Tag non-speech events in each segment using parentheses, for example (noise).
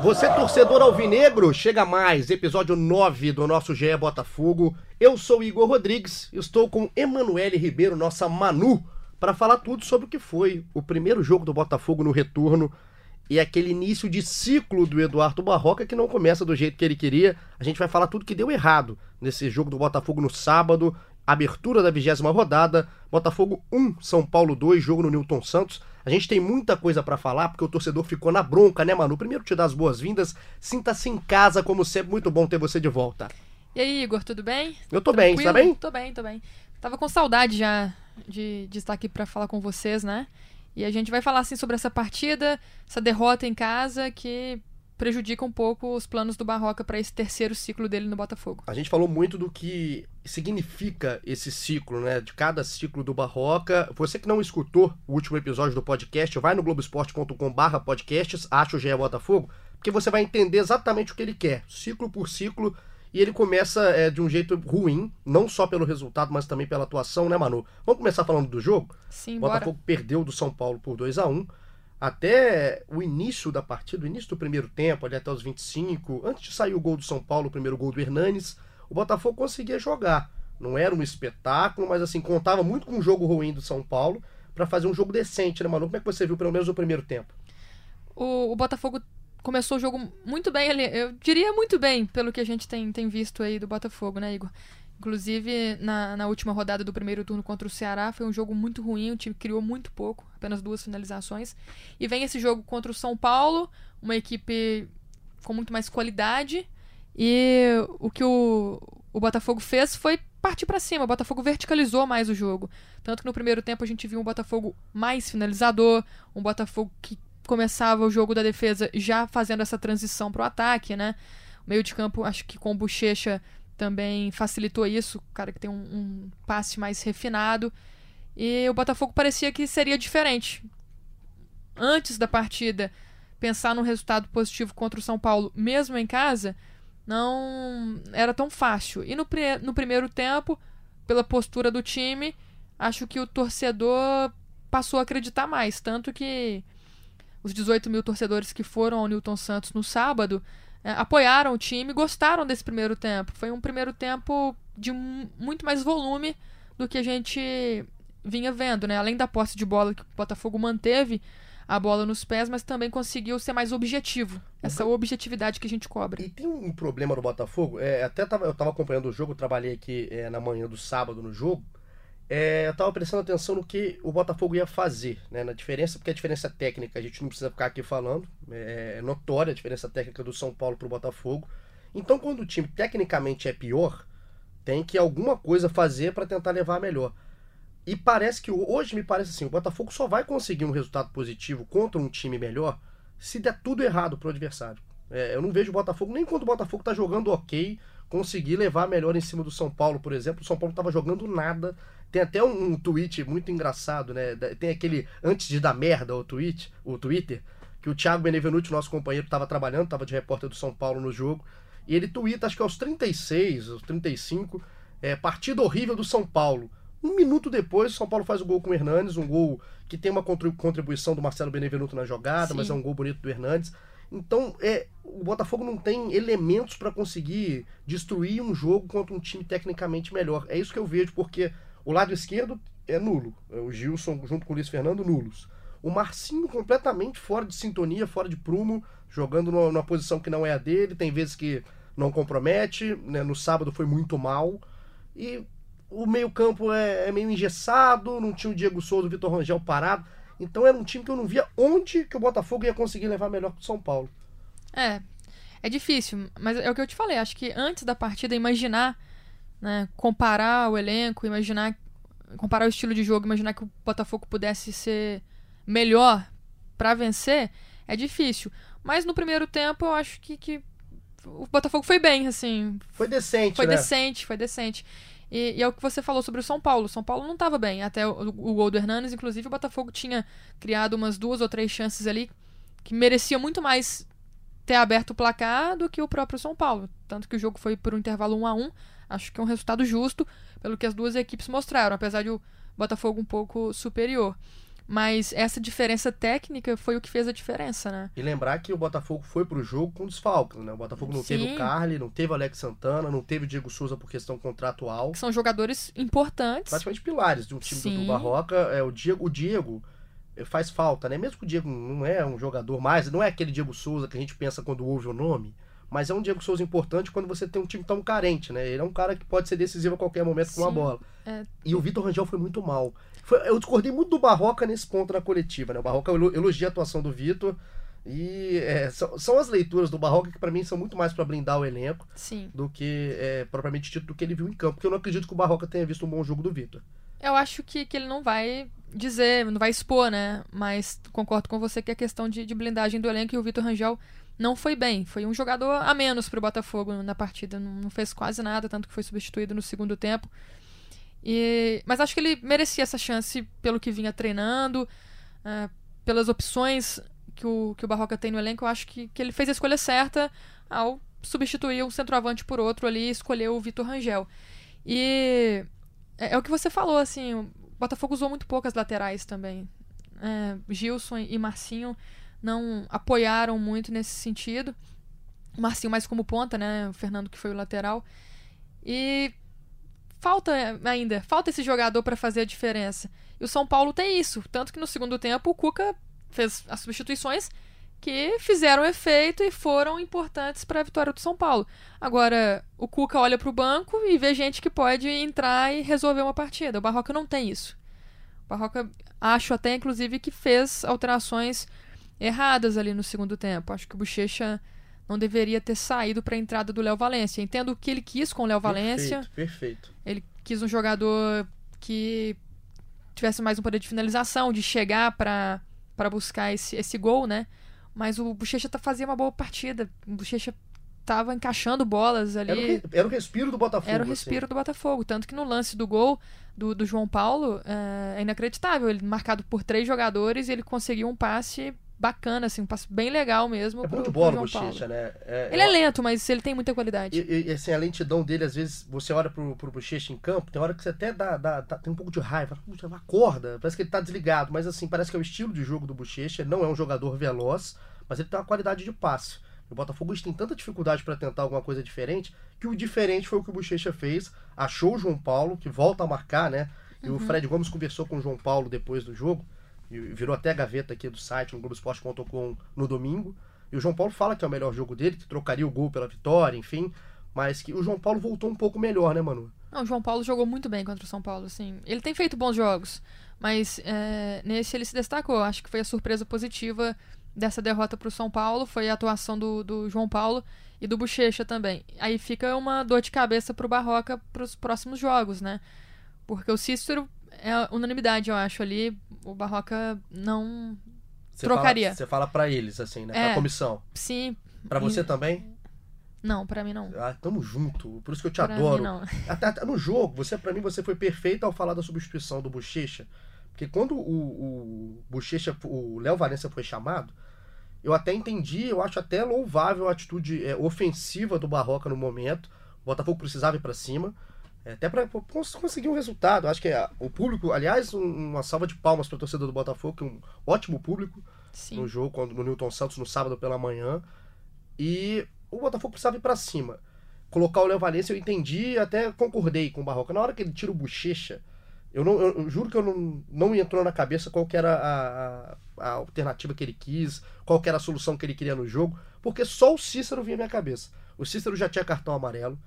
Você, torcedor alvinegro, chega mais, episódio 9 do nosso GE Botafogo. Eu sou Igor Rodrigues, estou com Emanuele Ribeiro, nossa Manu, para falar tudo sobre o que foi o primeiro jogo do Botafogo no retorno e aquele início de ciclo do Eduardo Barroca que não começa do jeito que ele queria. A gente vai falar tudo que deu errado nesse jogo do Botafogo no sábado, abertura da vigésima rodada, Botafogo 1, São Paulo 2, jogo no Newton Santos. A gente tem muita coisa para falar, porque o torcedor ficou na bronca, né, Manu? Primeiro te dar as boas-vindas. Sinta-se em casa, como sempre, muito bom ter você de volta. E aí, Igor, tudo bem? Eu tô Tranquilo? bem, tá bem? Tô bem, tô bem. Tava com saudade já de, de estar aqui para falar com vocês, né? E a gente vai falar assim sobre essa partida, essa derrota em casa que prejudica um pouco os planos do Barroca para esse terceiro ciclo dele no Botafogo. A gente falou muito do que significa esse ciclo, né? De cada ciclo do Barroca. Você que não escutou o último episódio do podcast, vai no globesport.com/podcasts, acha o GE Botafogo, porque você vai entender exatamente o que ele quer, ciclo por ciclo. E ele começa é, de um jeito ruim, não só pelo resultado, mas também pela atuação, né, Manu? Vamos começar falando do jogo? Sim, o Botafogo bora. perdeu do São Paulo por 2 a 1 até o início da partida, o início do primeiro tempo, ali até os 25, antes de sair o gol do São Paulo, o primeiro gol do Hernanes, o Botafogo conseguia jogar. Não era um espetáculo, mas assim, contava muito com o jogo ruim do São Paulo para fazer um jogo decente, né, Manu? Como é que você viu pelo menos o primeiro tempo? O, o Botafogo começou o jogo muito bem ali, eu diria muito bem, pelo que a gente tem, tem visto aí do Botafogo, né, Igor? Inclusive, na, na última rodada do primeiro turno contra o Ceará, foi um jogo muito ruim, o time criou muito pouco, apenas duas finalizações. E vem esse jogo contra o São Paulo, uma equipe com muito mais qualidade. E o que o, o Botafogo fez foi partir para cima. O Botafogo verticalizou mais o jogo. Tanto que no primeiro tempo a gente viu um Botafogo mais finalizador, um Botafogo que começava o jogo da defesa já fazendo essa transição para o ataque, né? O meio de campo, acho que com o Bochecha também facilitou isso, o cara que tem um, um, passe mais refinado. E o Botafogo parecia que seria diferente. Antes da partida, pensar num resultado positivo contra o São Paulo, mesmo em casa, não era tão fácil. E no, no primeiro tempo, pela postura do time, acho que o torcedor passou a acreditar mais. Tanto que os 18 mil torcedores que foram ao Newton Santos no sábado é, apoiaram o time, gostaram desse primeiro tempo. Foi um primeiro tempo de muito mais volume do que a gente vinha vendo, né? Além da posse de bola que o Botafogo manteve a bola nos pés, mas também conseguiu ser mais objetivo. Essa uhum. objetividade que a gente cobra. E tem um problema no Botafogo, é, até tava, eu estava acompanhando o jogo, trabalhei aqui é, na manhã do sábado no jogo, é, eu estava prestando atenção no que o Botafogo ia fazer, né, na diferença, porque a diferença técnica a gente não precisa ficar aqui falando, é, é notória a diferença técnica do São Paulo para o Botafogo. Então, quando o time tecnicamente é pior, tem que alguma coisa fazer para tentar levar melhor. E parece que hoje me parece assim, o Botafogo só vai conseguir um resultado positivo contra um time melhor se der tudo errado para o adversário. É, eu não vejo o Botafogo nem quando o Botafogo está jogando ok conseguir levar melhor em cima do São Paulo, por exemplo. O São Paulo estava jogando nada tem até um, um, tweet muito engraçado, né? Tem aquele antes de dar merda o tweet, o Twitter, que o Thiago Benevenuti, nosso companheiro, estava trabalhando, estava de repórter do São Paulo no jogo, e ele twitta, acho que aos 36, aos 35, é, partida horrível do São Paulo. Um minuto depois, o São Paulo faz o gol com o Hernandes, um gol que tem uma contribuição do Marcelo Benevenuto na jogada, Sim. mas é um gol bonito do Hernandes. Então, é, o Botafogo não tem elementos para conseguir destruir um jogo contra um time tecnicamente melhor. É isso que eu vejo, porque o lado esquerdo é nulo. É o Gilson junto com o Luiz Fernando, nulos. O Marcinho completamente fora de sintonia, fora de prumo, jogando numa posição que não é a dele. Tem vezes que não compromete. Né? No sábado foi muito mal. E o meio-campo é, é, meio engessado. Não tinha o Diego Souza, o Vitor Rangel parado. Então era um time que eu não via onde que o Botafogo ia conseguir levar melhor que o São Paulo. É, é difícil, mas é o que eu te falei. Acho que antes da partida, imaginar né, comparar o elenco, imaginar comparar o estilo de jogo, imaginar que o Botafogo pudesse ser melhor para vencer, é difícil. Mas no primeiro tempo eu acho que, que o Botafogo foi bem, assim. Foi decente, Foi né? decente, foi decente. E, e é o que você falou sobre o São Paulo. O São Paulo não estava bem. Até o, o gol do Hernanes, inclusive, o Botafogo tinha criado umas duas ou três chances ali que merecia muito mais ter aberto o placar do que o próprio São Paulo. Tanto que o jogo foi por um intervalo 1 a 1 Acho que é um resultado justo pelo que as duas equipes mostraram, apesar de o Botafogo um pouco superior. Mas essa diferença técnica foi o que fez a diferença, né? E lembrar que o Botafogo foi pro jogo com desfalques, né? O Botafogo não teve Sim. o Carly, não teve o Alex Santana, não teve o Diego Souza por questão contratual. Que são jogadores importantes. Praticamente pilares de um time do, do Sim. Barroca. É, o Diego, o Diego eh, faz falta, né? Mesmo que o Diego não é um jogador mais, não é aquele Diego Souza que a gente pensa quando ouve o nome, mas é um Diego Souza importante quando você tem um time tão carente, né? Ele é um cara que pode ser decisivo a qualquer momento com a Sim. bola. É. E o Vitor Rangel foi muito mal. Foi- eu discordei muito do Barroca nesse ponto na coletiva, né? O Barroca elo- elogia a atuação do Vitor. E é, são, são as leituras do Barroca que pra mim são muito mais pra blindar o elenco Sim. do que é, propriamente dito do que ele viu em campo. Porque eu não acredito que o Barroca tenha visto um bom jogo do Vitor. Eu acho que, que ele não vai dizer, não vai expor, né? Mas concordo com você que é questão de, de blindagem do elenco e o Vitor Rangel não foi bem. Foi um jogador a menos pro Botafogo na partida. Não, fez quase nada, tanto que foi substituído no segundo tempo. E, mas acho que ele merecia essa chance pelo que vinha treinando, ah, pelas opções que o, que o Barroca tem no elenco. Eu acho que, que ele fez a escolha certa ao substituir um centroavante por outro ali e escolher o Vitor Rangel. E é, é o que você falou, assim, o Botafogo usou muito poucas laterais também. É, Gilson e Marcinho não apoiaram muito nesse sentido. O Marcinho mais como ponta, né? O Fernando que foi o lateral. E falta ainda, falta esse jogador para fazer a diferença. E o São Paulo tem isso, tanto que no segundo tempo o Cuca fez as substituições que fizeram efeito e foram importantes para a vitória do São Paulo. Agora, o Cuca olha para o banco e vê gente que pode entrar e resolver uma partida. O Barroca não tem isso. O Barroca, acho até inclusive que fez alterações erradas ali no segundo tempo. Acho que o Bochecha não deveria ter saído para a entrada do Léo Valência. Entendo o que ele quis com o Léo Valência. Perfeito, perfeito. Ele quis um jogador que tivesse mais um poder de finalização, de chegar para buscar esse, esse gol, né? Mas o Bochecha tá fazia uma boa partida. O Bochecha tava encaixando bolas ali. Era o, re- era o respiro do Botafogo. Era o assim. respiro do Botafogo. Tanto que no lance do gol do, do João Paulo é, é inacreditável. Ele marcado por três jogadores e ele conseguiu um passe bacana, assim, um passe bem legal mesmo. É pro- bom de pro bola o Bochecha, né? É- Ele é lento, mas ele tem muita qualidade. E, e, assim, a lentidão dele, às vezes, você olha pro, pro Bochecha em campo, tem hora que você até dá, dá- dá- tem um pouco de raiva. Acorda, parece que ele tá desligado. Mas assim, parece que é o estilo de jogo do Bochecha. Ele não é um jogador veloz, mas ele tem uma qualidade de passe. O Botafogo tem tanta dificuldade para tentar alguma coisa diferente, que o diferente foi o que o Bochecha fez. Achou o João Paulo, que volta a marcar, né? E o Fred Gomes conversou com o João Paulo depois do jogo. Virou até a gaveta aqui do site, no Globoesporte.com no domingo. E o João Paulo fala que é o melhor jogo dele, que trocaria o gol pela vitória, enfim. Mas que o João Paulo voltou um pouco melhor, né, Manu? Não, o João Paulo jogou muito bem contra o São Paulo, assim. Ele tem feito bons jogos, mas é, nesse ele se destacou. Acho que foi a surpresa positiva dessa derrota pro São Paulo, foi a atuação do, do João Paulo e do Bochecha também. Aí fica uma dor de cabeça pro Barroca pros próximos jogos, né? Porque o Cícero é unanimidade, eu acho, ali. O Barroca não... Você Trocaria. Fala, você fala pra eles, assim, né? É. Pra comissão. Sim... Pra você e- também? Não, pra mim não. Ah, tamo junto. Por isso que eu te Pra adoro. (laughs) Até, até no jogo, você para mim você foi perfeito ao falar da substituição do Bochecha, porque quando o, o Bochecha, o Léo Valência foi chamado, eu até entendi, eu acho até louvável a atitude é, ofensiva do Barroca no momento. O Botafogo precisava ir para cima, até para conseguir um resultado. Acho que é, o público, aliás, um- uma salva de palmas para a torcida do Botafogo, que é um ótimo público Sim. no jogo quando, no Newton Santos no sábado pela manhã. E o Botafogo precisava ir pra cima. Colocar o Léo Valência, eu entendi e até concordei com o Barroca. Na hora que ele tira o bochecha, eu, não, eu, eu juro que eu não, não me entrou na cabeça qual que era a, a, a alternativa que ele quis, qual que era a solução que ele queria no jogo, porque só o Cícero vinha à minha cabeça. O Cícero já tinha cartão amarelo,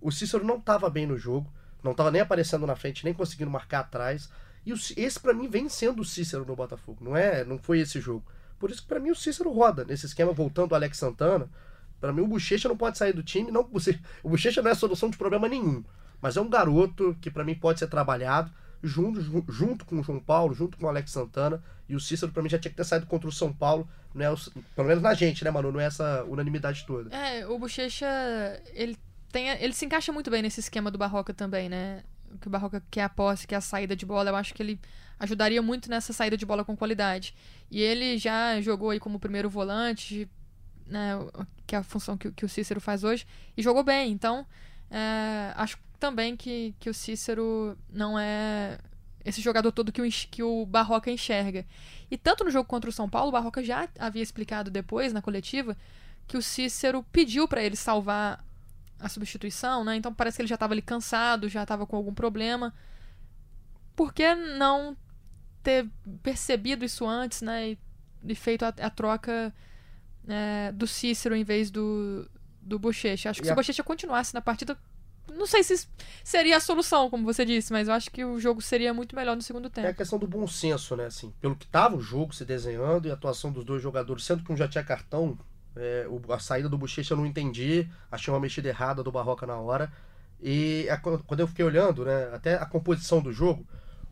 o Cícero não estava bem no jogo, não estava nem aparecendo na frente, nem conseguindo marcar atrás. E esse pra mim vem sendo o Cícero no Botafogo, não é? Não foi esse jogo. Por isso que pra mim o Cícero roda nesse esquema voltando o Alex Santana. Pra mim o Bochecha não pode sair do time, não, (laughs) o Bochecha não é solução de problema nenhum, mas é um garoto que pra mim pode ser trabalhado. junto, junto com o João Paulo, junto com o Alex Santana. E o Cícero, pra mim, já tinha que ter saído contra o São Paulo. Não é o, pelo menos na gente, né, mano? Não é essa unanimidade toda. É, o Bochecha, ele, tem, ele se encaixa muito bem nesse esquema do Barroca também, né? Que o Barroca quer a posse, quer a saída de bola. Eu acho que ele ajudaria muito nessa saída de bola com qualidade. E ele já jogou aí como primeiro volante, né? Que é a função que, que o Cícero faz hoje. E jogou bem. Então, é, acho também que, que o Cícero não é esse jogador todo que o, que o Barroca enxerga. E tanto no jogo contra o São Paulo, o Barroca já havia explicado depois, na coletiva, que o Cícero pediu para ele salvar a substituição, né? Então parece que ele já estava ali cansado, já estava com algum problema. Por que não ter percebido isso antes, né? E, e feito a, a troca é, do Cícero em vez do, do Bochecha. Acho que e se a... o Bochecha continuasse na partida, não sei se seria a solução, como você disse, mas eu acho que o jogo seria muito melhor no segundo tempo. É a questão do bom senso, né? Assim, pelo que tava o jogo se desenhando e a atuação dos dois jogadores, sendo que um já tinha cartão, é, a saída do Bochecha eu não entendi, achei uma mexida errada do Barroca na hora. E a, quando eu fiquei olhando, né, até a composição do jogo,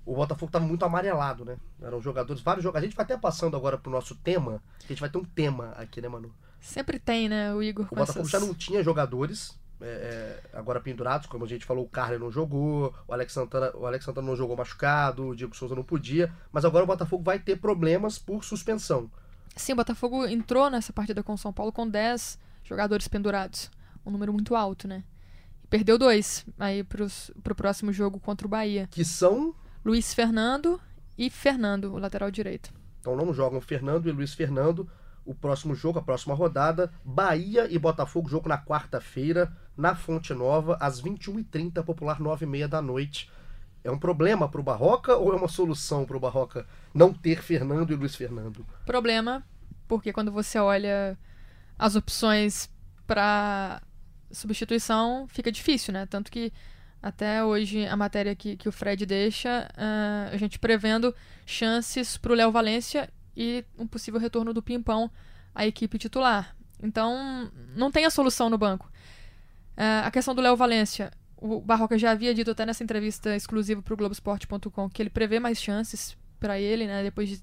o Botafogo estava muito amarelado, né? Eram jogadores, vários jogadores. A gente vai até passando agora pro nosso tema, a gente vai ter um tema aqui, né, Manu? Sempre tem, né, o Igor? O Botafogo essas... já não tinha jogadores é, é, agora pendurados, como a gente falou, o Carlos não jogou, o Alex, Santana, o Alex Santana não jogou machucado, o Diego Souza não podia, mas agora o Botafogo vai ter problemas por suspensão. Sim, o Botafogo entrou nessa partida com o São Paulo com 10 jogadores pendurados, um número muito alto, né? Perdeu dois aí pros, pro próximo jogo contra o Bahia. Que são? Luiz Fernando e Fernando, o lateral direito. Então não jogam Fernando e Luiz Fernando. O próximo jogo, a próxima rodada, Bahia e Botafogo, jogo na quarta-feira na Fonte Nova, às 21h30, popular 9h30 da noite. É um problema para o Barroca ou é uma solução para o Barroca não ter Fernando e Luiz Fernando? Problema, porque quando você olha as opções para substituição, fica difícil, né? Tanto que até hoje a matéria que, que o Fred deixa, uh, a gente prevendo chances para o Léo Valência e um possível retorno do Pimpão à equipe titular. Então, não tem a solução no banco. Uh, a questão do Léo Valência. O Barroca já havia dito até nessa entrevista exclusiva para o Globoesporte.com que ele prevê mais chances para ele, né? Depois de,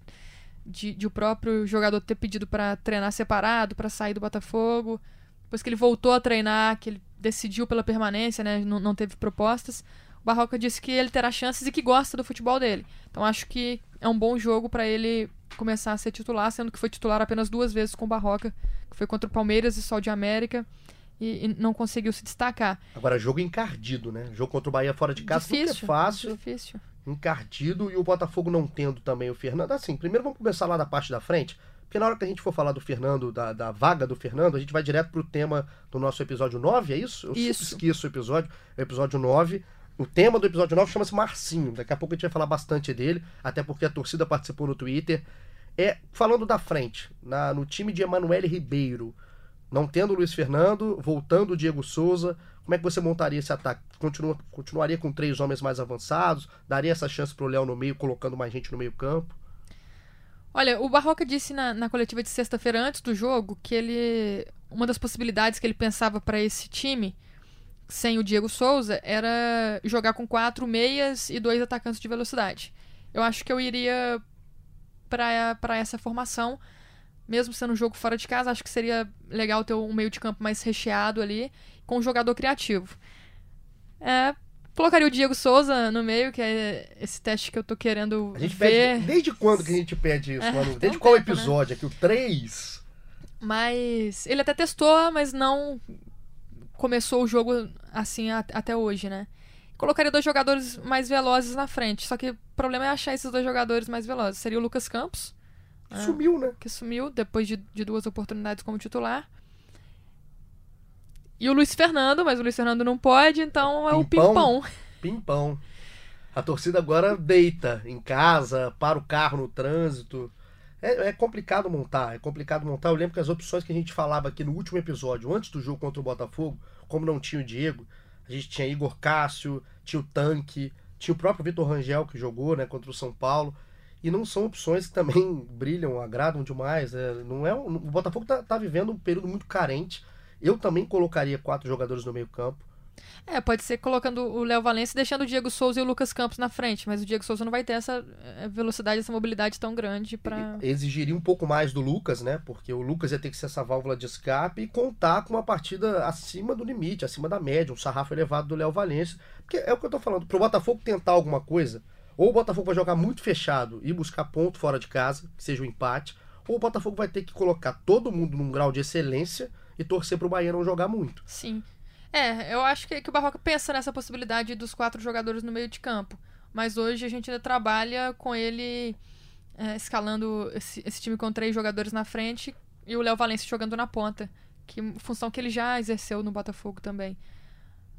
de, de, o próprio jogador ter pedido para treinar separado, para sair do Botafogo. Depois que ele voltou a treinar, que ele decidiu pela permanência, né? Não, não teve propostas. O Barroca disse que ele terá chances e que gosta do futebol dele. Então acho que é um bom jogo para ele começar a ser titular, sendo que foi titular apenas duas vezes com o Barroca, que foi contra o Palmeiras e Sol de América e, e, não conseguiu se destacar. Agora, jogo encardido, né? Jogo contra o Bahia fora de casa difícil, é fácil. Difícil. Encardido e o Botafogo não tendo também o Fernando. Assim, primeiro vamos começar lá da parte da frente. Porque na hora que a gente for falar do Fernando, da, da vaga do Fernando, a gente vai direto pro tema do nosso episódio 9, é isso? Eu isso. esqueço o episódio. O episódio 9. O tema do episódio 9 chama-se Marcinho. Daqui a pouco a gente vai falar bastante dele, até porque a torcida participou no Twitter. É, falando da frente, na, no time de Emanuele Ribeiro, não tendo o Luiz Fernando, voltando o Diego Souza, como é que você montaria esse ataque? Continua, continuaria com três homens mais avançados? Daria essa chance pro Léo no meio, colocando mais gente no meio campo? Olha, o Barroca disse na, na coletiva de sexta-feira antes do jogo que ele. Uma das possibilidades que ele pensava para esse time, sem o Diego Souza, era jogar com quatro meias e dois atacantes de velocidade. Eu acho que eu iria para essa formação mesmo sendo um jogo fora de casa, acho que seria legal ter um meio de campo mais recheado ali, com um jogador criativo. É, colocaria o Diego Souza no meio, que é esse teste que eu tô querendo a gente ver. Pede, desde quando que a gente pede isso, é? Desde um qual tempo, né? episódio? Né? Aqui, o 3? Mas ele até testou, mas não começou o jogo assim a, até hoje, né? Colocaria dois jogadores mais velozes na frente. Só que o problema é achar esses dois jogadores mais velozes. Seria o Lucas Campos, é, sumiu, né? Que sumiu depois de, de duas oportunidades como titular. E o Luiz Fernando, mas o Luiz Fernando não pode, então é pimpão, o Pimpão. Pimpão. A torcida agora deita em casa, para o carro no trânsito. É, é, complicado montar, é complicado montar. Eu lembro que as opções que a gente falava aqui no último episódio, antes do jogo contra o Botafogo, como não tinha o Diego, a gente tinha Igor Cássio, tinha o Tanque, tinha o próprio Vitor Rangel que jogou né, contra o São Paulo e não são opções que também (laughs) brilham, agradam demais. É, não é, o Botafogo está tá vivendo um período muito carente. Eu também colocaria quatro jogadores no meio campo. É, pode ser colocando o Léo Valência e deixando o Diego Souza e o Lucas Campos na frente, mas o Diego Souza não vai ter essa eh, velocidade, essa mobilidade tão grande para Exigiria um pouco mais do Lucas, né? Porque o Lucas ia ter que ser essa válvula de escape e contar com uma partida acima do limite, acima da média, um sarrafo elevado do Léo Valência. Porque é o que eu tô falando, pro Botafogo tentar alguma coisa, ou o Botafogo vai jogar muito fechado e buscar ponto fora de casa, que seja o um empate, ou o Botafogo vai ter que colocar todo mundo num grau de excelência e torcer pro Bahia não jogar muito. Sim. É, eu acho que, que o Barroca pensa nessa possibilidade dos quatro jogadores no meio de campo. Mas hoje a gente ainda trabalha com ele é, escalando esse, esse, time com três jogadores na frente e o Léo Valência jogando na ponta. Que função que ele já exerceu no Botafogo também.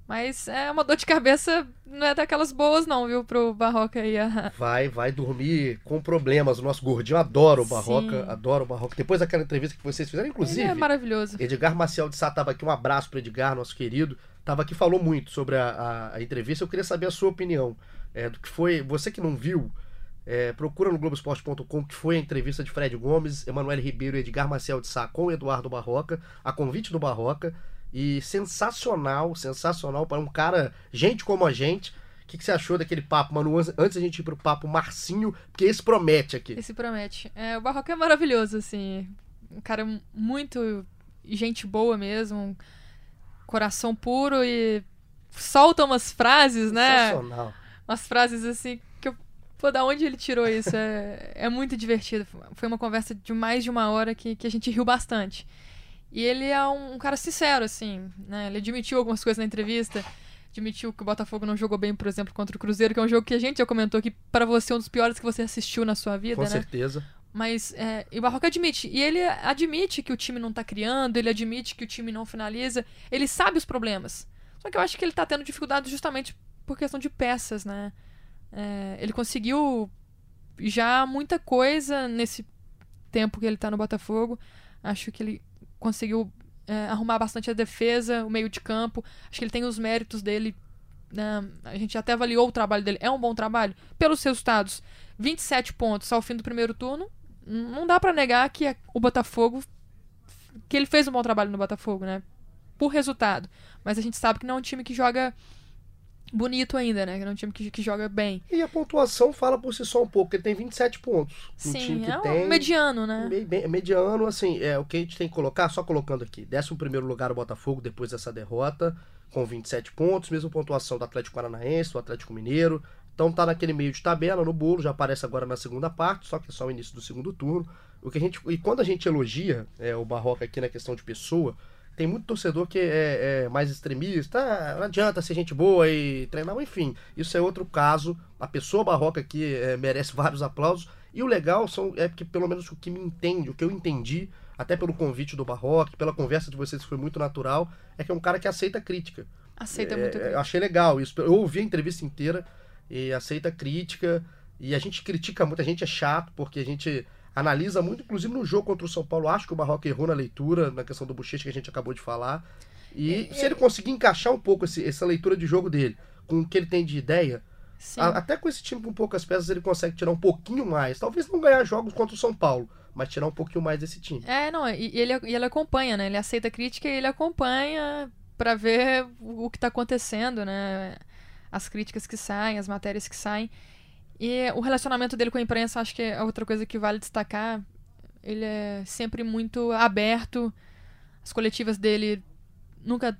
Mas é uma dor de cabeça, não é daquelas boas, não, viu, pro Barroca aí. Vai, vai dormir com problemas. O nosso gordinho adora o Barroca, Sim. adora o Barroca. Depois daquela entrevista que vocês fizeram, inclusive. Ele é maravilhoso. Edgar Maciel de Sá tava aqui, um abraço pro Edgar, nosso querido. Tava aqui, falou muito sobre a, a, a entrevista. Eu queria saber a sua opinião. É, do que foi. Você que não viu, é, procura no Globoesporte.com que foi a entrevista de Fred Gomes, Emanuel Ribeiro e Edgar Maciel de Sá com o Eduardo Barroca, a convite do Barroca. E sensacional, sensacional para um cara, gente como a gente. O que, que, você achou daquele papo, Manu? Antes da gente ir pro papo Marcinho, porque esse promete aqui. Esse promete. É, o Barroca é maravilhoso, assim. Um cara muito gente boa mesmo. Um coração puro e solta umas frases, né? Sensacional. Umas frases assim que eu. Pô, da onde ele tirou isso? É, é muito divertido. Foi uma conversa de mais de uma hora que, que a gente riu bastante. E ele é um, um, cara sincero, assim, né? Ele admitiu algumas coisas na entrevista. Admitiu que o Botafogo não jogou bem, por exemplo, contra o Cruzeiro, que é um jogo que a gente já comentou aqui, para você, um dos piores que você assistiu na sua vida, Com né? certeza. Mas é, e o Barroca admite. E ele admite que o time não tá criando, ele admite que o time não finaliza. Ele sabe os problemas. Só que eu acho que ele tá tendo dificuldade justamente por questão de peças, né? É, ele conseguiu já muita coisa nesse tempo que ele tá no Botafogo. Acho que ele conseguiu é, arrumar bastante a defesa, o meio de campo. Acho que ele tem os méritos dele. Né? A gente até avaliou o trabalho dele. É um bom trabalho? Pelos resultados, 27 pontos ao fim do primeiro turno. Não dá para negar que o Botafogo. que ele fez um bom trabalho no Botafogo, né? Por resultado. Mas a gente sabe que não é um time que joga bonito ainda, né? Que é um time que, que joga bem. E a pontuação fala por si só um pouco, ele tem 27 pontos. Um Sim, é um tem... mediano, né? Me, mediano, assim, é o que a gente tem que colocar, só colocando aqui. Décimo primeiro lugar o Botafogo depois dessa derrota, com 27 pontos, mesma pontuação do Atlético Paranaense, do Atlético Mineiro. Então tá naquele meio de tabela, no bolo, já aparece agora na segunda parte, só que é só o início do segundo turno. O que a gente, e quando a gente elogia é, o Barroca aqui na questão de pessoa, tem muito torcedor que é, é, mais extremista, ah, não adianta ser gente boa e treinar, enfim, isso é outro caso. A pessoa barroca aqui é, merece vários aplausos. E o legal são, é que, pelo menos, o que me entende, o que eu entendi, até pelo convite do Barroca, pela conversa de vocês que foi muito natural, é que é um cara que aceita crítica. Aceita é, muito crítica. Eu achei legal isso. Eu ouvi a entrevista inteira e aceita crítica. E a gente critica muito, a gente é chato, porque a gente analisa muito, inclusive no jogo contra o São Paulo. Acho que o Barroca errou na leitura, na questão do bochecha que a gente acabou de falar. E é, se ele conseguir encaixar um pouco esse, essa leitura de jogo dele com o que ele tem de ideia, a, até com esse time com poucas peças ele consegue tirar um pouquinho mais. Talvez não ganhar jogos contra o São Paulo, mas tirar um pouquinho mais desse time. É, não, e ele, e ele acompanha, né? Ele aceita a crítica e ele acompanha para ver o que tá acontecendo, né? As críticas que saem, as matérias que saem. E o relacionamento dele com a imprensa, acho que é outra coisa que vale destacar. Ele é sempre muito aberto. As coletivas dele nunca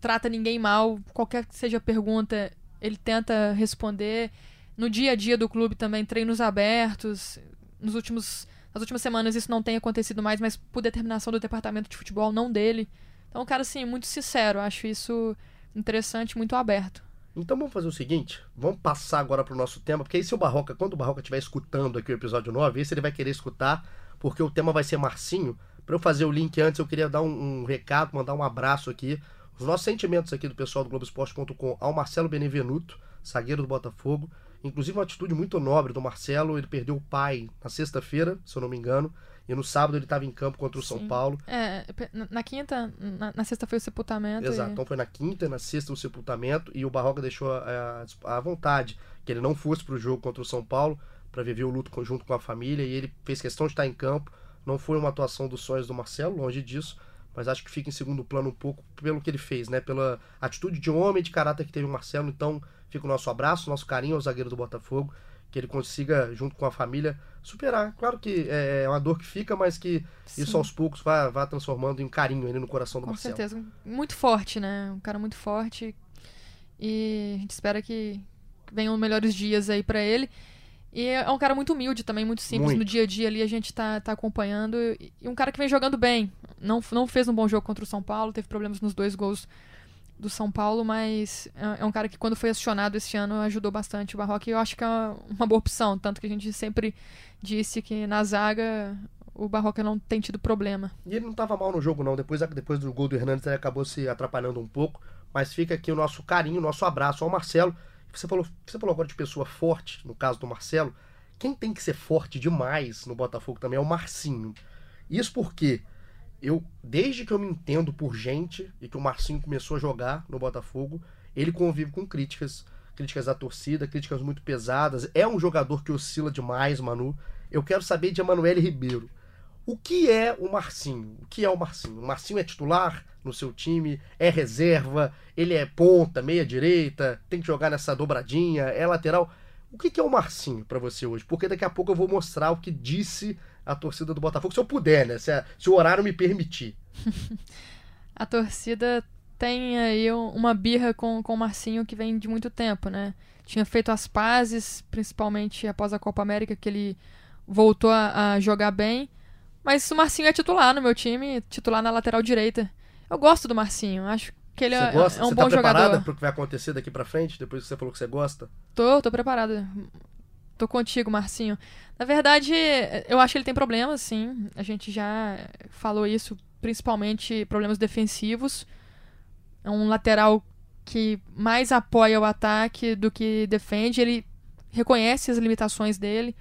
trata ninguém mal. Qualquer que seja a pergunta, ele tenta responder. No dia a dia do clube também, treinos abertos. Nos últimos, nas últimas semanas isso não tem acontecido mais, mas por determinação do departamento de futebol, não dele. Então, um cara, assim, muito sincero. Acho isso interessante, muito aberto. Então vamos fazer o seguinte, vamos passar agora para o nosso tema, porque aí se o Barroca, quando o Barroca estiver escutando aqui o episódio 9, esse ele vai querer escutar, porque o tema vai ser Marcinho. Para eu fazer o link antes, eu queria dar um, um, recado, mandar um abraço aqui. Os nossos sentimentos aqui do pessoal do Globoesporte.com ao Marcelo Benevenuto, zagueiro do Botafogo. Inclusive uma atitude muito nobre do Marcelo, ele perdeu o pai na sexta-feira, se eu não me engano. E no sábado ele estava em campo contra o Sim. São Paulo. É, na quinta, na, na sexta foi o sepultamento. Exato, e... então foi na quinta, na sexta o sepultamento e o Barroca deixou a, a vontade que ele não fosse para o jogo contra o São Paulo para viver o luto conjunto com a família e ele fez questão de estar em campo. Não foi uma atuação dos sonhos do Marcelo, longe disso, mas acho que fica em segundo plano um pouco pelo que ele fez, né? Pela atitude de homem de caráter que teve o Marcelo. Então, fica o nosso abraço, nosso carinho ao zagueiro do Botafogo, que ele consiga, junto com a família, superar. Claro que é, é uma dor que fica, mas que Sim. isso aos poucos vai, vai transformando em carinho ali no coração do com Marcelo. Com certeza. Muito forte, né? Um cara muito forte. E a gente espera que venham melhores dias aí para ele. E é um cara muito humilde também, muito simples. Muito. No dia a dia ali a gente tá, tá acompanhando. E um cara que vem jogando bem. Não, não fez um bom jogo contra o São Paulo, teve problemas nos dois gols do São Paulo, mas é, é um cara que quando foi acionado esse ano ajudou bastante o Barroca e eu acho que é uma boa opção. Tanto que a gente sempre disse que na zaga o Barroca não tem tido problema. E ele não estava mal no jogo, não. Depois, depois do gol do Hernandes, ele acabou se atrapalhando um pouco. Mas fica aqui o nosso carinho, o nosso abraço ao Marcelo você falou, você falou agora de pessoa forte, no caso do Marcelo. Quem tem que ser forte demais no Botafogo também é o Marcinho. Isso porque eu, desde que eu me entendo por gente e que o Marcinho começou a jogar no Botafogo, ele convive com críticas, críticas da torcida, críticas muito pesadas. É um jogador que oscila demais, Manu. Eu quero saber de Emanuele Ribeiro. O que é o Marcinho? O que é o Marcinho? O Marcinho é titular no seu time? É reserva? Ele é ponta, meia direita? Tem que jogar nessa dobradinha? É lateral? O que é o Marcinho para você hoje? Porque daqui a pouco eu vou mostrar o que disse a torcida do Botafogo, se eu puder, né? Se, a, se o horário me permitir. (laughs) a torcida tem aí uma birra com, com o Marcinho que vem de muito tempo, né? Tinha feito as pazes, principalmente após a Copa América, que ele voltou a, a jogar bem mas o Marcinho é titular no meu time, titular na lateral direita. Eu gosto do Marcinho, acho que ele é, gosta? é um você bom tá jogador. preparada pro que vai acontecer daqui pra frente, depois que você falou que você gosta? Tô, tô preparada. Tô contigo, Marcinho. Na verdade, eu acho que ele tem problemas, sim. A gente já falou isso, principalmente problemas defensivos. É um lateral que mais apoia o ataque do que defende. Ele reconhece as limitações dele.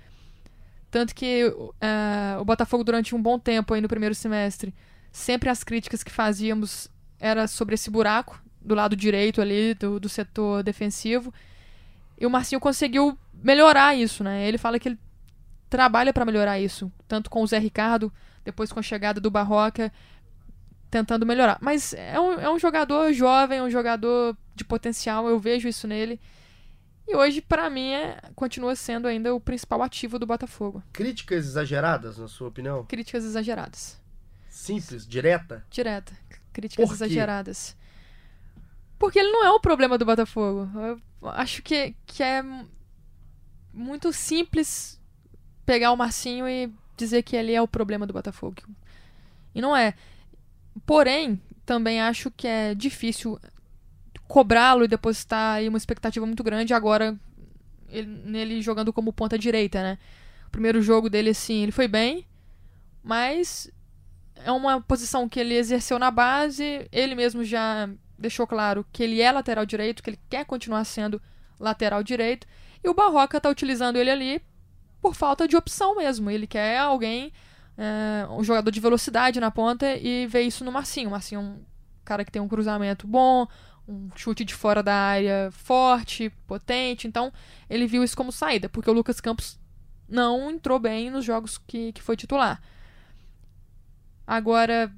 Tanto que uh, o Botafogo, durante um bom tempo aí no primeiro semestre, sempre as críticas que fazíamos era sobre esse buraco do lado direito ali do, do setor defensivo. E o Marcinho conseguiu melhorar isso, né? Ele fala que ele trabalha para melhorar isso, tanto com o Zé Ricardo, depois com a chegada do Barroca, tentando melhorar. Mas é um, é um jogador jovem, um jogador de potencial, eu vejo isso nele. E hoje, para mim, é, continua sendo ainda o principal ativo do Botafogo. Críticas exageradas, na sua opinião? Críticas exageradas. Simples, direta? Direta. Críticas exageradas. Porque ele não é o problema do Botafogo. Eu acho que, que é muito simples pegar o Marcinho e dizer que ele é o problema do Botafogo. E não é. Porém, também acho que é difícil cobrá-lo e depositar uma expectativa muito grande agora ele, nele jogando como ponta direita, né? O primeiro jogo dele, assim, ele foi bem, mas é uma posição que ele exerceu na base, ele mesmo já deixou claro que ele é lateral direito, que ele quer continuar sendo lateral direito, e o Barroca tá utilizando ele ali por falta de opção mesmo. Ele quer alguém, é, um jogador de velocidade na ponta e vê isso no Marcinho. O Marcinho é um cara que tem um cruzamento bom, um chute de fora da área forte, potente. Então, ele viu isso como saída, porque o Lucas Campos não entrou bem nos jogos que, que foi titular. Agora,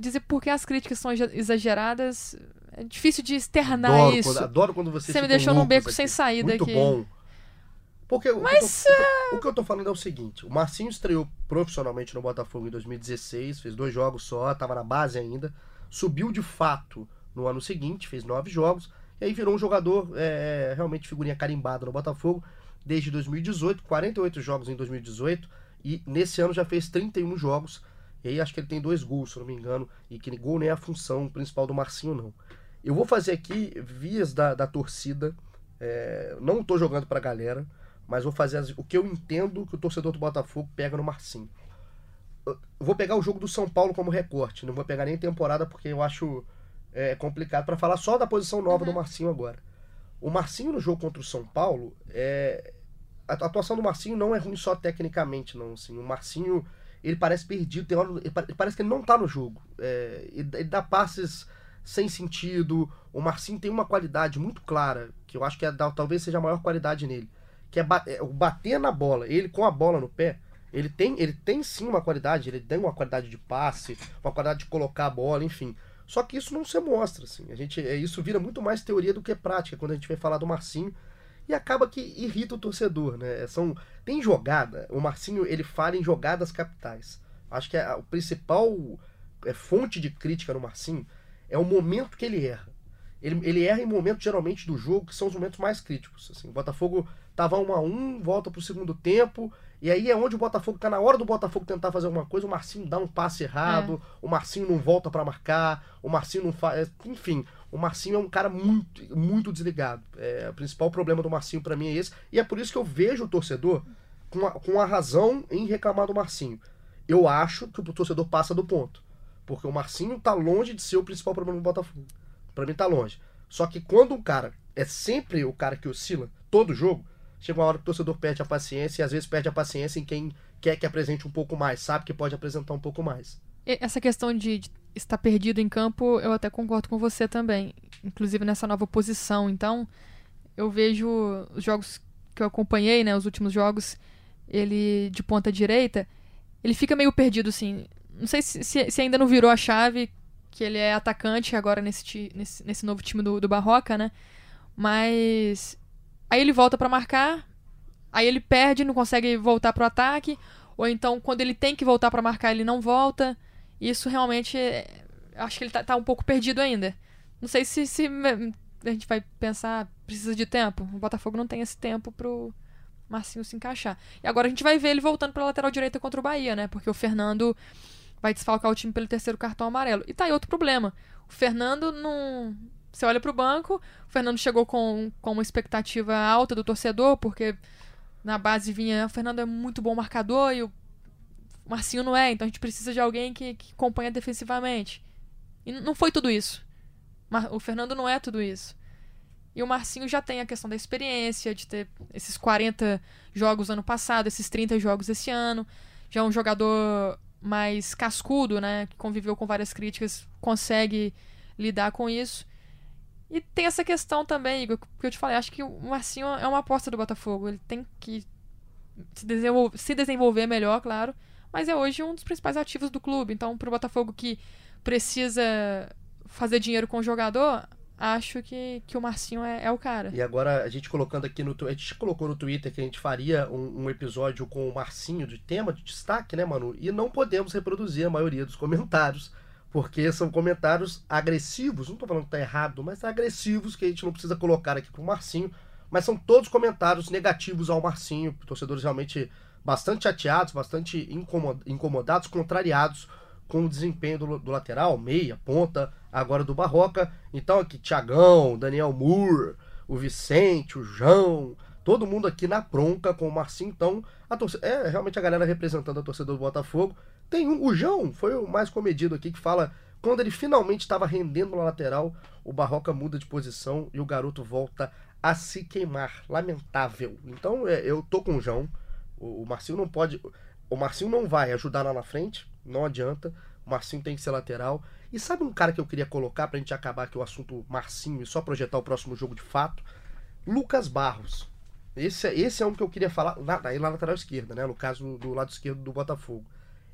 dizer por que as críticas são exageradas é difícil de externar adoro isso. Quando, adoro quando você Você me deixou num beco aqui. sem saída Muito aqui. bom. Porque Mas, o, que tô, o, que eu tô falando é o seguinte: o Marcinho estreou profissionalmente no Botafogo em 2016, fez dois jogos só, estava na base ainda, subiu de fato no ano seguinte, fez nove jogos, e aí virou um jogador é, realmente figurinha carimbada no Botafogo desde 2018, 48 jogos em 2018, e nesse ano já fez 31 jogos, e aí acho que ele tem dois gols, se não me engano, e que gol nem é a função principal do Marcinho, não. Eu vou fazer aqui vias da, da torcida, é, não estou jogando para a galera, mas vou fazer as, o que eu entendo que o torcedor do Botafogo pega no Marcinho. Eu vou pegar o jogo do São Paulo como recorte, não vou pegar nem temporada porque eu acho é complicado para falar só da posição nova uhum. do Marcinho agora. O Marcinho no jogo contra o São Paulo, é... a atuação do Marcinho não é ruim só tecnicamente, não. Assim, o Marcinho, ele parece perdido, tem hora, ele parece que ele não tá no jogo. É... Ele, ele dá passes sem sentido. O Marcinho tem uma qualidade muito clara, que eu acho que é, talvez seja a maior qualidade nele, que é, é o bater na bola. Ele com a bola no pé, Ele tem, ele tem sim uma qualidade, ele tem uma qualidade de passe, uma qualidade de colocar a bola, enfim. Só que isso não se mostra, assim. A gente, é, isso vira muito mais teoria do que prática quando a gente vai falar do Marcinho e acaba que irrita o torcedor, né? São tem jogada, o Marcinho ele fala em jogadas capitais. Acho que a, o principal é, fonte de crítica no Marcinho é o momento que ele erra. Ele, ele erra em momentos geralmente do jogo que são os momentos mais críticos. Assim, o Botafogo tava 1 a 1 volta pro segundo tempo, e aí é onde o Botafogo tá na hora do Botafogo tentar fazer alguma coisa, o Marcinho dá um passe errado, é. o Marcinho não volta para marcar, o Marcinho não faz, enfim, o Marcinho é um cara muito muito desligado. É, o principal problema do Marcinho para mim é esse, e é por isso que eu vejo o torcedor com a, com a razão em reclamar do Marcinho. Eu acho que o torcedor passa do ponto, porque o Marcinho tá longe de ser o principal problema do Botafogo. Para mim tá longe. Só que quando um cara é sempre o cara que oscila todo jogo, chega uma hora que o torcedor perde a paciência e às vezes perde a paciência em quem quer que apresente um pouco mais, sabe que pode apresentar um pouco mais. Essa questão de estar perdido em campo, eu até concordo com você também, inclusive nessa nova posição. Então, eu vejo os jogos que eu acompanhei, né, os últimos jogos, ele de ponta direita, ele fica meio perdido, assim. Não sei se, se, se ainda não virou a chave, que ele é atacante agora nesse, nesse, nesse novo time do, do Barroca, né? Mas Aí ele volta para marcar, aí ele perde, não consegue voltar pro ataque, ou então quando ele tem que voltar para marcar, ele não volta. Isso realmente acho que ele tá, tá, um pouco perdido ainda. Não sei se, se a gente vai pensar, precisa de tempo. O Botafogo não tem esse tempo pro Marcinho se encaixar. E agora a gente vai ver ele voltando pra lateral direita contra o Bahia, né? Porque o Fernando vai desfalcar o time pelo terceiro cartão amarelo. E tá aí outro problema. O Fernando não, você olha para o banco, o Fernando chegou com, com uma expectativa alta do torcedor, porque na base vinha o Fernando é muito bom marcador e o Marcinho não é, então a gente precisa de alguém que, que acompanha defensivamente. E não foi tudo isso. O Fernando não é tudo isso. E o Marcinho já tem a questão da experiência, de ter esses 40 jogos ano passado, esses 30 jogos esse ano. Já é um jogador mais cascudo, né? Que conviveu com várias críticas, consegue lidar com isso. E tem essa questão também, Igor, que eu te falei, acho que o Marcinho é uma aposta do Botafogo. Ele tem que se desenvolver, se desenvolver melhor, claro, mas é hoje um dos principais ativos do clube. Então, para o Botafogo que precisa fazer dinheiro com o jogador, acho que, que o Marcinho é, é, o cara. E agora, a gente colocando aqui no. A gente colocou no Twitter que a gente faria um, um, episódio com o Marcinho de tema de destaque, né, mano? E não podemos reproduzir a maioria dos comentários porque são comentários agressivos, não estou falando que está errado, mas agressivos que a gente não precisa colocar aqui para o Marcinho, mas são todos comentários negativos ao Marcinho, torcedores realmente bastante chateados, bastante incomodados, contrariados com o desempenho do, do lateral, meia, ponta, agora do Barroca. Então aqui, Tiagão, Daniel Moore, o Vicente, o João, todo mundo aqui na bronca com o Marcinho. Então, a torcida, é realmente a galera representando a torcida do Botafogo. Tem um, o João foi o mais comedido aqui que fala quando ele finalmente estava rendendo na lateral, o Barroca muda de posição e o garoto volta a se queimar. Lamentável. Então é, eu tô com o João. O, o Marcinho não pode. O Marcinho não vai ajudar lá na frente. Não adianta. O Marcinho tem que ser lateral. E sabe um cara que eu queria colocar pra gente acabar aqui o assunto Marcinho e só projetar o próximo jogo de fato? Lucas Barros. Esse, é, esse é um que eu queria falar. Lá, aí lá na lateral esquerda, né? No caso do lado esquerdo do Botafogo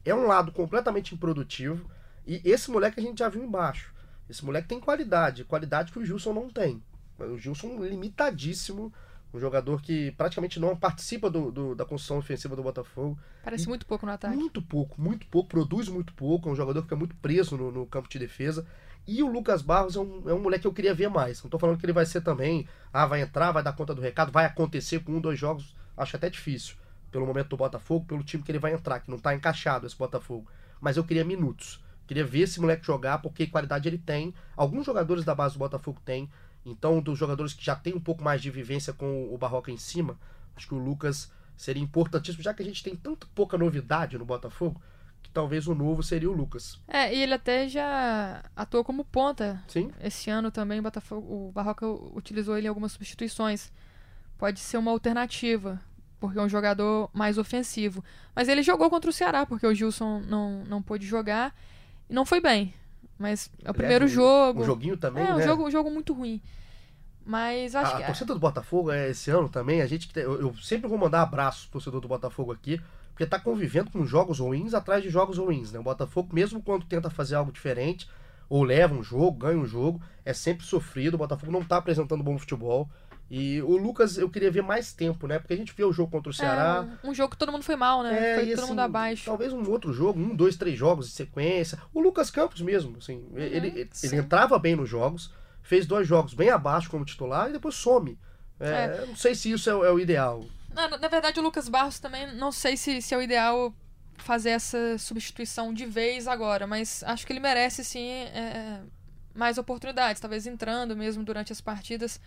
é um lado completamente improdutivo. E esse moleque a gente já viu embaixo. Esse moleque tem qualidade, qualidade que o Gilson não tem. O Gilson limitadíssimo, um jogador que praticamente não participa do, do da construção ofensiva do Botafogo. Parece e muito pouco no ataque. Muito pouco, muito pouco, produz muito pouco, é um jogador que fica muito preso no, no campo de defesa. E o Lucas Barros é um, é um moleque que eu queria ver mais. Não tô falando que ele vai ser também, ah, vai entrar, vai dar conta do recado, vai acontecer com um, dois jogos, acho até difícil pelo momento do Botafogo, pelo time que ele vai entrar, que não está encaixado esse Botafogo. Mas eu queria minutos. Queria ver esse moleque jogar, porque qualidade ele tem. Alguns jogadores da base do Botafogo têm. Então, dos jogadores que já tem um pouco mais de vivência com o Barroca em cima, acho que o Lucas seria importantíssimo, já que a gente tem tanta pouca novidade no Botafogo, que talvez o novo seria o Lucas. É, e ele até já atuou como ponta. Sim. Esse ano também o Botafogo, o Barroca utilizou ele em algumas substituições. Pode ser uma alternativa porque é um jogador mais ofensivo. Mas ele jogou contra o Ceará, porque o Gilson não, não pôde jogar e não foi bem. Mas é o primeiro jogo. Um joguinho também, é, né? um jogo, um jogo muito ruim. Mas acho a, que. A torcida do Botafogo é esse ano também. A gente eu, eu sempre vou mandar abraço pro torcedor do Botafogo aqui, porque tá convivendo com jogos ruins atrás de jogos ruins, né? O Botafogo, mesmo quando tenta fazer algo diferente, ou leva um jogo, ganha um jogo, é sempre sofrido. O Botafogo não tá apresentando bom futebol. E o Lucas, eu queria ver mais tempo, né? Porque a gente vê o jogo contra o Ceará. É, um jogo que todo mundo foi mal, né? É, foi todo assim, mundo abaixo. Talvez um outro jogo, um, dois, três jogos de sequência. O Lucas Campos mesmo, assim, ele, ele, Uhum, sim. ele entrava bem nos jogos, fez dois jogos bem abaixo como titular e depois some. É, Não sei se isso é, o- é o ideal. Na, na verdade, o Lucas Barros também, não sei se, se é o ideal fazer essa substituição de vez agora, mas acho que ele merece sim é, mais oportunidades, talvez entrando mesmo durante as partidas,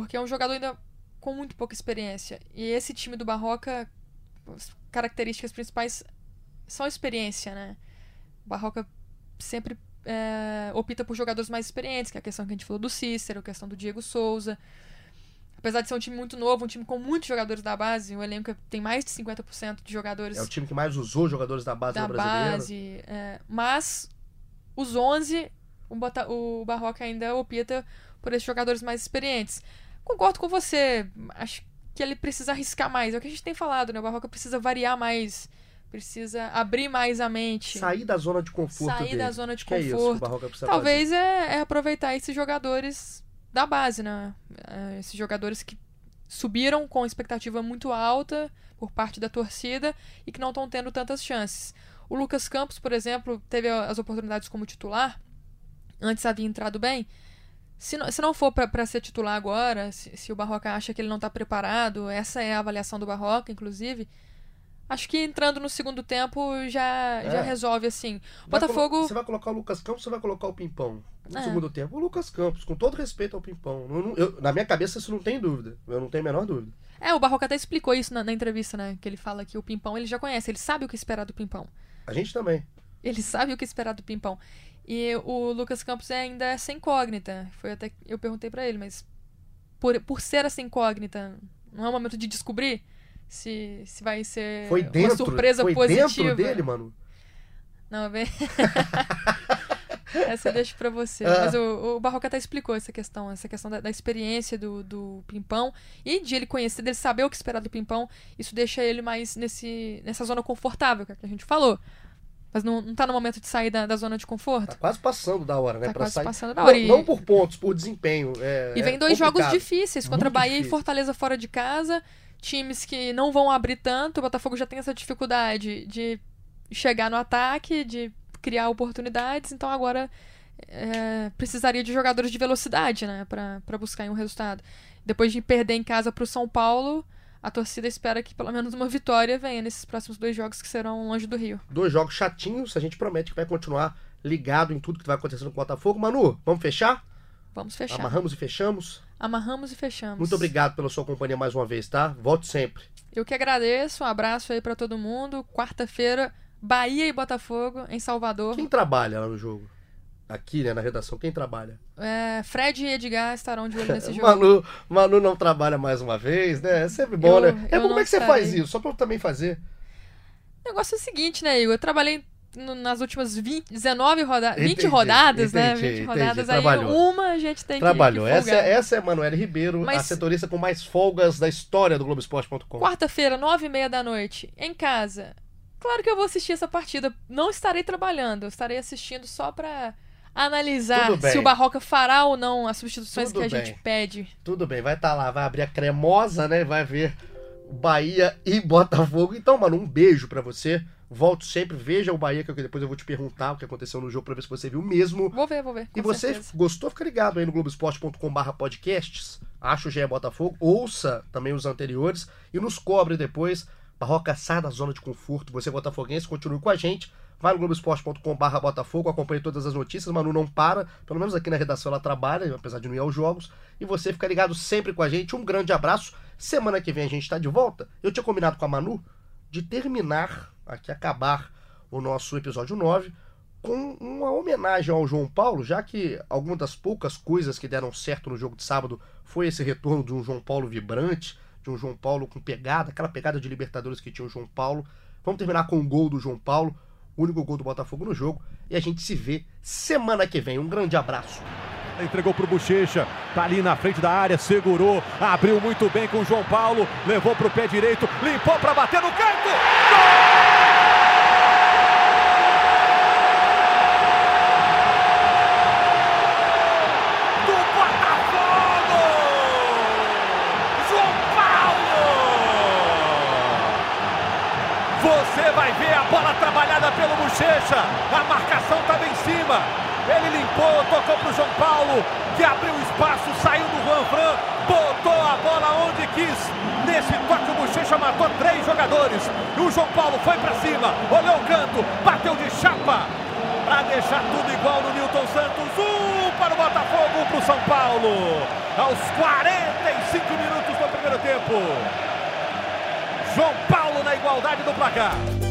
porque é um jogador ainda com muito pouca experiência. E esse time do Barroca, as características principais são experiência, né? O Barroca sempre é, opta por jogadores mais experientes, que é a questão que a gente falou do Cícero, a questão do Diego Souza. Apesar de ser um time muito novo, um time com muitos jogadores da base, o elenco tem mais de 50% de jogadores É o time que mais usou jogadores da base da no brasileiro. base. é, mas os 11, o, Bota- o Barroca ainda opta por esses jogadores mais experientes. Concordo com você. Acho que ele precisa arriscar mais. É o que a gente tem falado, né? O Barroca precisa variar mais. Precisa abrir mais a mente. Sair da zona de conforto Sair dele. da zona de que é isso que o conforto. Barroca precisa Talvez é, é aproveitar esses jogadores da base, né? É, esses jogadores que subiram com expectativa muito alta por parte da torcida e que não estão tendo tantas chances. O Lucas Campos, por exemplo, teve as oportunidades como titular, antes havia entrado bem. Se não, se não for para ser titular agora, se, se o Barroca acha que ele não está preparado, essa é a avaliação do Barroca, inclusive. Acho que entrando no segundo tempo já, já É. resolve assim. O Botafogo. Você vai colocar o Lucas Campos ou você vai colocar o Pimpão? No É. segundo tempo. O Lucas Campos, com todo respeito ao Pimpão. Eu eu- na minha cabeça isso não tem dúvida. Eu não tenho a menor dúvida. É, o Barroca até explicou isso na, na entrevista, né? Que ele fala que o Pimpão ele já conhece, ele sabe o que esperar do Pimpão. A gente também. Ele sabe o que esperar do Pimpão. E o Lucas Campos é ainda essa incógnita. Foi até que eu perguntei pra ele, mas por, por ser essa incógnita, não é o momento de descobrir se, se vai ser Foi dentro, uma surpresa foi positiva. dentro dele, mano. Não, é bem. (laughs) essa eu deixo pra você. Ah. Mas o, o Barroca até explicou essa questão, essa questão da, da experiência do, do Pimpão e de ele conhecer, dele saber o que esperar do Pimpão. Isso deixa ele mais nesse, nessa zona confortável, que é que a gente falou. Mas não, não tá no momento de sair da, da zona de conforto. Tá quase passando da hora, né? Tá pra quase sair. passando da Não, hora. E, não por pontos, por desempenho. É, e vem é dois jogos complicado. difíceis contra Muito Bahia e difícil. Fortaleza fora de casa. Times que não vão abrir tanto. O Botafogo já tem essa dificuldade de chegar no ataque, de criar oportunidades. Então agora é, precisaria de jogadores de velocidade, né? Pra, pra buscar um resultado. Depois de perder em casa pro São Paulo, a torcida espera que pelo menos uma vitória venha nesses próximos dois jogos que serão longe do Rio. Dois jogos chatinhos. A gente promete que vai continuar ligado em tudo que vai acontecendo com o Botafogo. Manu, vamos fechar? Vamos fechar. Amarramos e fechamos. Amarramos e fechamos. Muito obrigado pela sua companhia mais uma vez, tá? Volte sempre. Eu que agradeço, um abraço aí pra todo mundo. Quarta-feira, Bahia e Botafogo, em Salvador. Quem trabalha lá no jogo? Aqui, né, na redação, quem trabalha? É, Fred e Edgar estarão de olho nesse (laughs) jogo. Manu, Manu não trabalha mais uma vez, né? É sempre bom, Eu- né? É como é que você faz isso? Só pra eu também fazer. O negócio é o seguinte, né, Igor? Eu trabalhei no- nas últimas 20, 19 rodadas. 20 Entendi, rodadas, né? entendi, 20 entendi. rodadas aí. Trabalhou. Uma a gente tem que- Trabalhou. que essa, folgar. é, essa é a Manuela Ribeiro, a Mas- setorista com mais folgas da história do Globoesporte.com. Quarta-feira, nove e meia da noite, em casa. Claro que eu vou assistir essa partida. Não estarei trabalhando. Eu estarei assistindo só pra analisar se o Barroca fará ou não as substituições Tudo que a bem. gente pede. Tudo bem, vai estar lá, vai abrir a cremosa, né? Vai ver Bahia e Botafogo. Então, mano, um beijo pra você. Volto sempre, veja o Bahia, que depois eu vou te perguntar o que aconteceu no jogo pra ver se você viu mesmo. Vou ver, vou ver. E você certeza. gostou? Fica ligado aí no Globoesporte.com.br podcasts. Acho o GE Botafogo. Ouça também os anteriores e nos cobre depois. Barroca sai da zona de conforto. Você, botafoguense, continue com a gente. Vai no Globoesporte.com.br Botafogo, acompanhe todas as notícias. Manu não para, pelo menos aqui na redação ela trabalha, apesar de não ir aos jogos. E você fica ligado sempre com a gente. Um grande abraço. Semana que vem a gente tá de volta. Eu tinha combinado com a Manu de terminar, aqui acabar o nosso episódio 9 com uma homenagem ao João Paulo, já que algumas das poucas coisas que deram certo no jogo de sábado foi esse retorno de um João Paulo vibrante, de um João Paulo com pegada, aquela pegada de Libertadores que tinha o João Paulo. Vamos terminar com o gol do João Paulo, o único gol do Botafogo no jogo, e a gente se vê semana que vem. Um grande abraço. Entregou pro Bochecha. Tá ali na frente da área, segurou, abriu muito bem com o João Paulo, levou pro pé direito, limpou para bater no canto. Gol! Você vai ver a bola trabalhada pelo Bochecha. A marcação estava em cima. Ele limpou, tocou para o João Paulo, que abriu espaço, saiu do Juan Fran, botou a bola onde quis. Nesse toque, o Bochecha matou três jogadores. E o João Paulo foi para cima, olhou o canto, bateu de chapa. Para deixar tudo igual no Newton Santos. Um para o Botafogo, um para o São Paulo. Aos 45 minutos do primeiro tempo. João Paulo na igualdade do placar.